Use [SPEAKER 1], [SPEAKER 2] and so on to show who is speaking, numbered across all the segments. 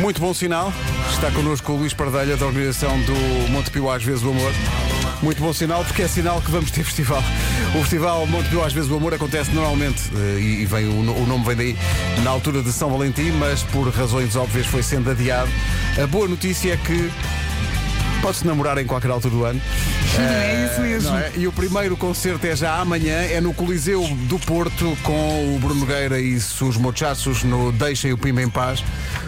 [SPEAKER 1] Muito bom sinal. Está connosco o Luís Pardelha, da organização do Monte Pio Às vezes o Amor. Muito bom sinal, porque é sinal que vamos ter festival. O festival Monte Pio Às vezes o Amor acontece normalmente, eh, e vem, o nome vem daí, na altura de São Valentim, mas por razões óbvias foi sendo adiado. A boa notícia é que pode-se namorar em qualquer altura do ano.
[SPEAKER 2] É isso mesmo.
[SPEAKER 1] É? E o primeiro concerto é já amanhã, é no Coliseu do Porto, com o Bruno Nogueira e os mochachos no Deixem o Pima em Paz.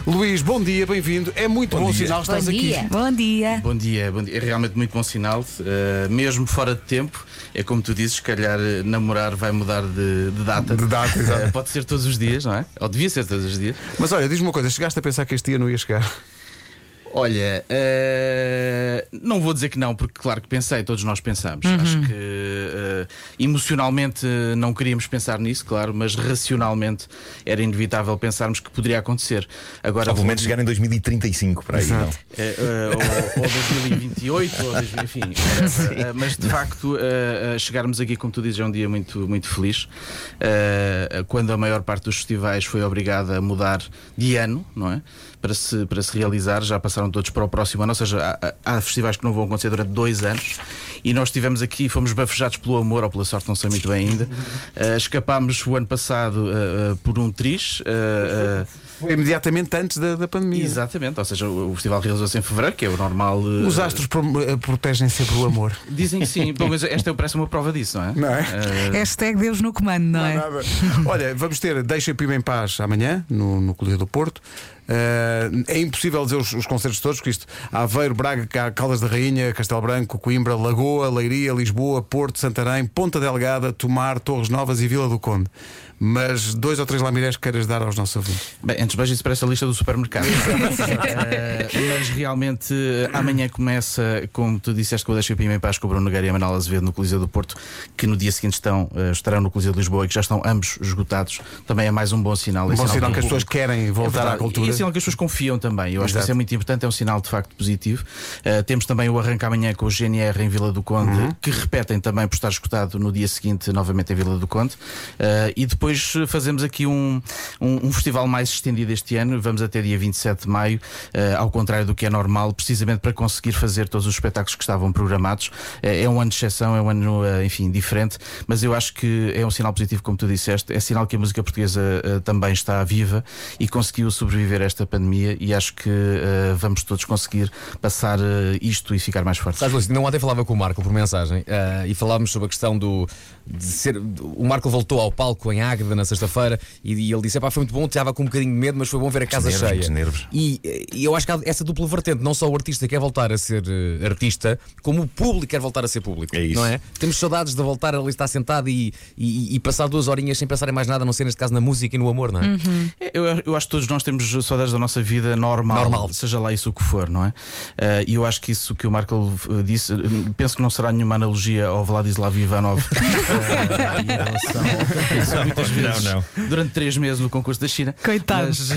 [SPEAKER 1] Luís, bom dia, bem-vindo. É muito bom,
[SPEAKER 3] dia.
[SPEAKER 1] sinal, estás
[SPEAKER 2] Bom
[SPEAKER 1] aqui.
[SPEAKER 2] dia. Bom dia.
[SPEAKER 3] Bom dia, bom dia. É realmente muito bom sinal, uh, mesmo fora de tempo. É como tu dizes, se calhar uh, namorar vai mudar de, de data.
[SPEAKER 1] De data, exato.
[SPEAKER 3] Uh, pode ser todos os dias, não é? Ou devia ser todos os dias.
[SPEAKER 1] Mas olha, diz-me uma coisa, chegaste a pensar que este dia não ia chegar?
[SPEAKER 3] Olha, uh, não vou dizer que não, porque claro que pensei, todos nós pensamos. Acho que uh, emocionalmente uh, não queríamos pensar nisso, claro, mas racionalmente era inevitável pensarmos que poderia acontecer. Agora,
[SPEAKER 4] Ou pelo menos chegar em 2035 para aí, não.
[SPEAKER 3] Eh, eh, ou, ou 2028, ou 2000, enfim. Eh, eh, mas de facto, eh, eh, chegarmos aqui, como tu dizes, é um dia muito, muito feliz. Eh, quando a maior parte dos festivais foi obrigada a mudar de ano, não é? Para se, para se realizar, já passaram todos para o próximo ano, ou seja, há, há festivais que não vão acontecer durante dois anos e nós estivemos aqui, fomos bafejados pelo amor, ou pela sorte, não sei muito bem ainda. Eh, escapámos o ano passado eh, por um triz.
[SPEAKER 1] Foi imediatamente antes da, da pandemia.
[SPEAKER 3] Exatamente, ou seja, o o festival realizou-se em fevereiro, que é o normal. eh,
[SPEAKER 1] Os astros pro- protegem sempre o amor.
[SPEAKER 3] Dizem que sim, pelo menos esta parece uma prova disso, não é?
[SPEAKER 1] Não é?
[SPEAKER 3] Eh,
[SPEAKER 2] Hashtag Deus no comando, não é?
[SPEAKER 1] Nada. Olha, vamos ter Deixa Pima em Paz amanhã, no, no Coliseu do Porto. Eh, é impossível dizer os, os concertos todos, porque isto Aveiro, Braga, Ca- Caldas da Rainha, Castelo Branco, Coimbra, Lagoa, Leiria, Lisboa, Porto, Santarém, Ponta Delgada, Tomar, Torres Novas e Vila do Conde. Mas dois ou três lamirés que queiras dar aos nossos ouvintes.
[SPEAKER 3] Bem, antes de mais, isso parece a lista do supermercado. Eh, mas realmente, amanhã começa, como tu disseste, com o Deixa Pima em Paz com o Bruno Nogueira e a Manuel Azevedo no Coliseu do Porto, que no dia seguinte estão, eh, estarão no Coliseu de Lisboa e que já estão ambos esgotados. Também é mais um bom sinal.
[SPEAKER 1] Um
[SPEAKER 3] É
[SPEAKER 1] bom sinal
[SPEAKER 3] o
[SPEAKER 1] que as pessoas querem
[SPEAKER 3] É
[SPEAKER 1] voltar à
[SPEAKER 3] verdade.
[SPEAKER 1] cultura.
[SPEAKER 3] Sinal que as pessoas confiam também. Eu acho que isso é muito importante, é um sinal de facto positivo. Uh, temos também o arranque amanhã com o GNR em Vila do Conde,
[SPEAKER 1] Uhum.
[SPEAKER 3] que repetem também por estar escutado no dia seguinte, novamente em Vila do Conde. Uh, e depois fazemos aqui um, um, um festival mais estendido este ano. Vamos até dia 27 de maio, uh, ao contrário do que é normal, precisamente para conseguir fazer todos os espetáculos que estavam programados. É um ano de exceção, é um ano, enfim, diferente, mas eu acho que é um sinal positivo, como tu disseste. É sinal que a música portuguesa também está viva e conseguiu sobreviver a esta pandemia. E acho que uh, vamos todos conseguir passar uh, isto e ficar mais fortes.
[SPEAKER 5] Sabes, Luís, não ontem falava com o Marco por mensagem eh, e falávamos sobre a questão do. De ser, o Marco voltou ao palco em Águeda na sexta-feira e, e ele disse: "Epá, foi muito bom, estava com um bocadinho de medo, mas foi bom ver a casa
[SPEAKER 4] nervos,
[SPEAKER 5] cheia.
[SPEAKER 4] nervos.
[SPEAKER 5] E, e eu acho que há essa dupla vertente, não só o artista quer voltar a ser artista, como o público quer voltar a ser público.
[SPEAKER 4] É isso.
[SPEAKER 5] Não é? Temos saudades de voltar ali estar sentado e, e, e passar duas horinhas sem pensar em mais nada, a não ser neste caso na música e no amor, não é?
[SPEAKER 3] Eu, eu acho que todos nós temos saudades da nossa vida normal,
[SPEAKER 5] Normal.
[SPEAKER 3] seja lá isso o que for, não é? Eh, E eu acho que isso que o Marco eh, disse, eh, penso que não será nenhuma analogia ao Vladislav Ivanov em relação ao que ele pensou muitas vezes
[SPEAKER 4] Não,
[SPEAKER 3] durante três meses no concurso da China.
[SPEAKER 2] Coitado.
[SPEAKER 3] Mas,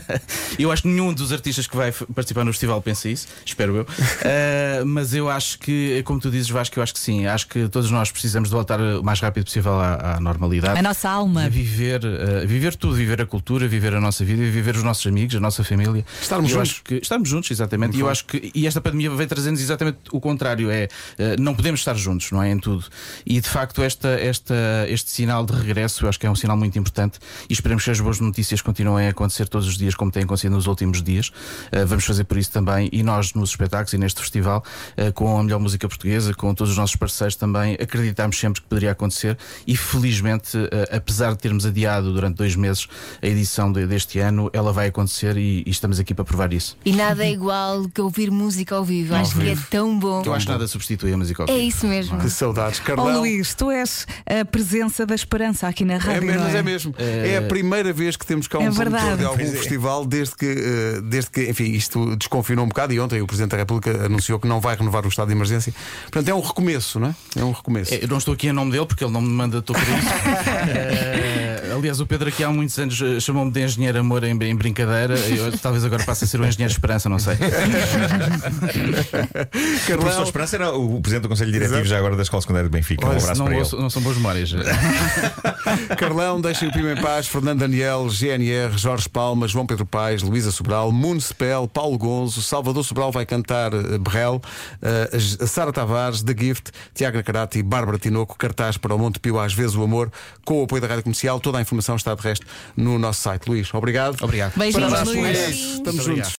[SPEAKER 3] eu acho que nenhum dos artistas que vai participar no festival pensa isso, espero eu. Eh, mas eu acho que, como tu dizes, Vasco, eu acho que sim. Acho que todos nós precisamos de voltar o mais rápido possível à, à normalidade.
[SPEAKER 2] A nossa alma.
[SPEAKER 3] Viver, eh, viver tudo, viver a cultura, viver a nossa vida, viver os nossos amigos, a nossa família.
[SPEAKER 1] Estarmos juntos.
[SPEAKER 3] que estarmos juntos, exatamente. E eu acho que e esta pandemia vem trazendo exatamente o contrário, é eh, não podemos estar juntos, não é em tudo. E de facto esta, esta, este sinal de regresso, eu acho que é um sinal muito importante e esperemos que as boas notícias continuem a acontecer todos os dias como têm acontecido nos últimos dias. Eh, vamos fazer por isso também e nós nos espetáculos e neste festival eh, com a melhor música portuguesa, com todos os nossos parceiros também acreditámos sempre que poderia acontecer e felizmente, apesar de termos adiado durante dois meses a edição de- deste ano, ela vai acontecer e, e estamos aqui para provar isso.
[SPEAKER 6] E nada é igual que ouvir música ao vivo.
[SPEAKER 3] Ao
[SPEAKER 6] Acho que é
[SPEAKER 3] vivo.
[SPEAKER 6] tão bom.
[SPEAKER 3] Eu acho que nada substitui a música ao
[SPEAKER 6] É
[SPEAKER 3] vivo.
[SPEAKER 6] isso mesmo.
[SPEAKER 1] Que saudades. Carlão.
[SPEAKER 2] Luís, tu és a presença da esperança aqui na
[SPEAKER 1] É
[SPEAKER 2] rádio.
[SPEAKER 1] mesmo,
[SPEAKER 2] não
[SPEAKER 1] mas
[SPEAKER 2] é?
[SPEAKER 1] é mesmo. É a primeira vez que temos cá um
[SPEAKER 2] É
[SPEAKER 1] produtor de algum
[SPEAKER 4] é.
[SPEAKER 1] festival desde que, eh, desde que, enfim, isto desconfinou um bocado e ontem o Presidente da República anunciou que não vai renovar o estado de emergência. Portanto, é um recomeço, não é? É um recomeço.
[SPEAKER 3] É, Eu não estou aqui em nome dele porque ele não me manda por isso. Aliás, o Pedro aqui há muitos anos eh, chamou-me de engenheiro amor em, em brincadeira. Eu, talvez agora passe a ser o engenheiro esperança, não sei.
[SPEAKER 4] O professor
[SPEAKER 1] Carlão,
[SPEAKER 4] Esperança era o presidente do Conselho Diretivo já agora da Escola Secundária de Benfica. Um
[SPEAKER 3] Olha,
[SPEAKER 4] abraço
[SPEAKER 3] não,
[SPEAKER 4] para ele.
[SPEAKER 3] não são boas memórias.
[SPEAKER 1] Carlão, deixem o Pima em paz, Fernando Daniel, GNR, Jorge Palma, João Pedro Paes, Luísa Sobral, Muno Cepel, Paulo Gonzo, Salvador Sobral vai cantar eh, Berrel, a Sara Tavares, The Gift, Tiago Nacarati Bárbara Tinoco, cartaz para o Monte Pio às vezes o amor, com o apoio da Rádio Comercial. Toda a informação está de resto no nosso site. Luís, obrigado.
[SPEAKER 3] Obrigado.
[SPEAKER 2] Beijinhos,
[SPEAKER 1] Parabéns,
[SPEAKER 2] Luís.
[SPEAKER 1] Luís. Estamos juntos.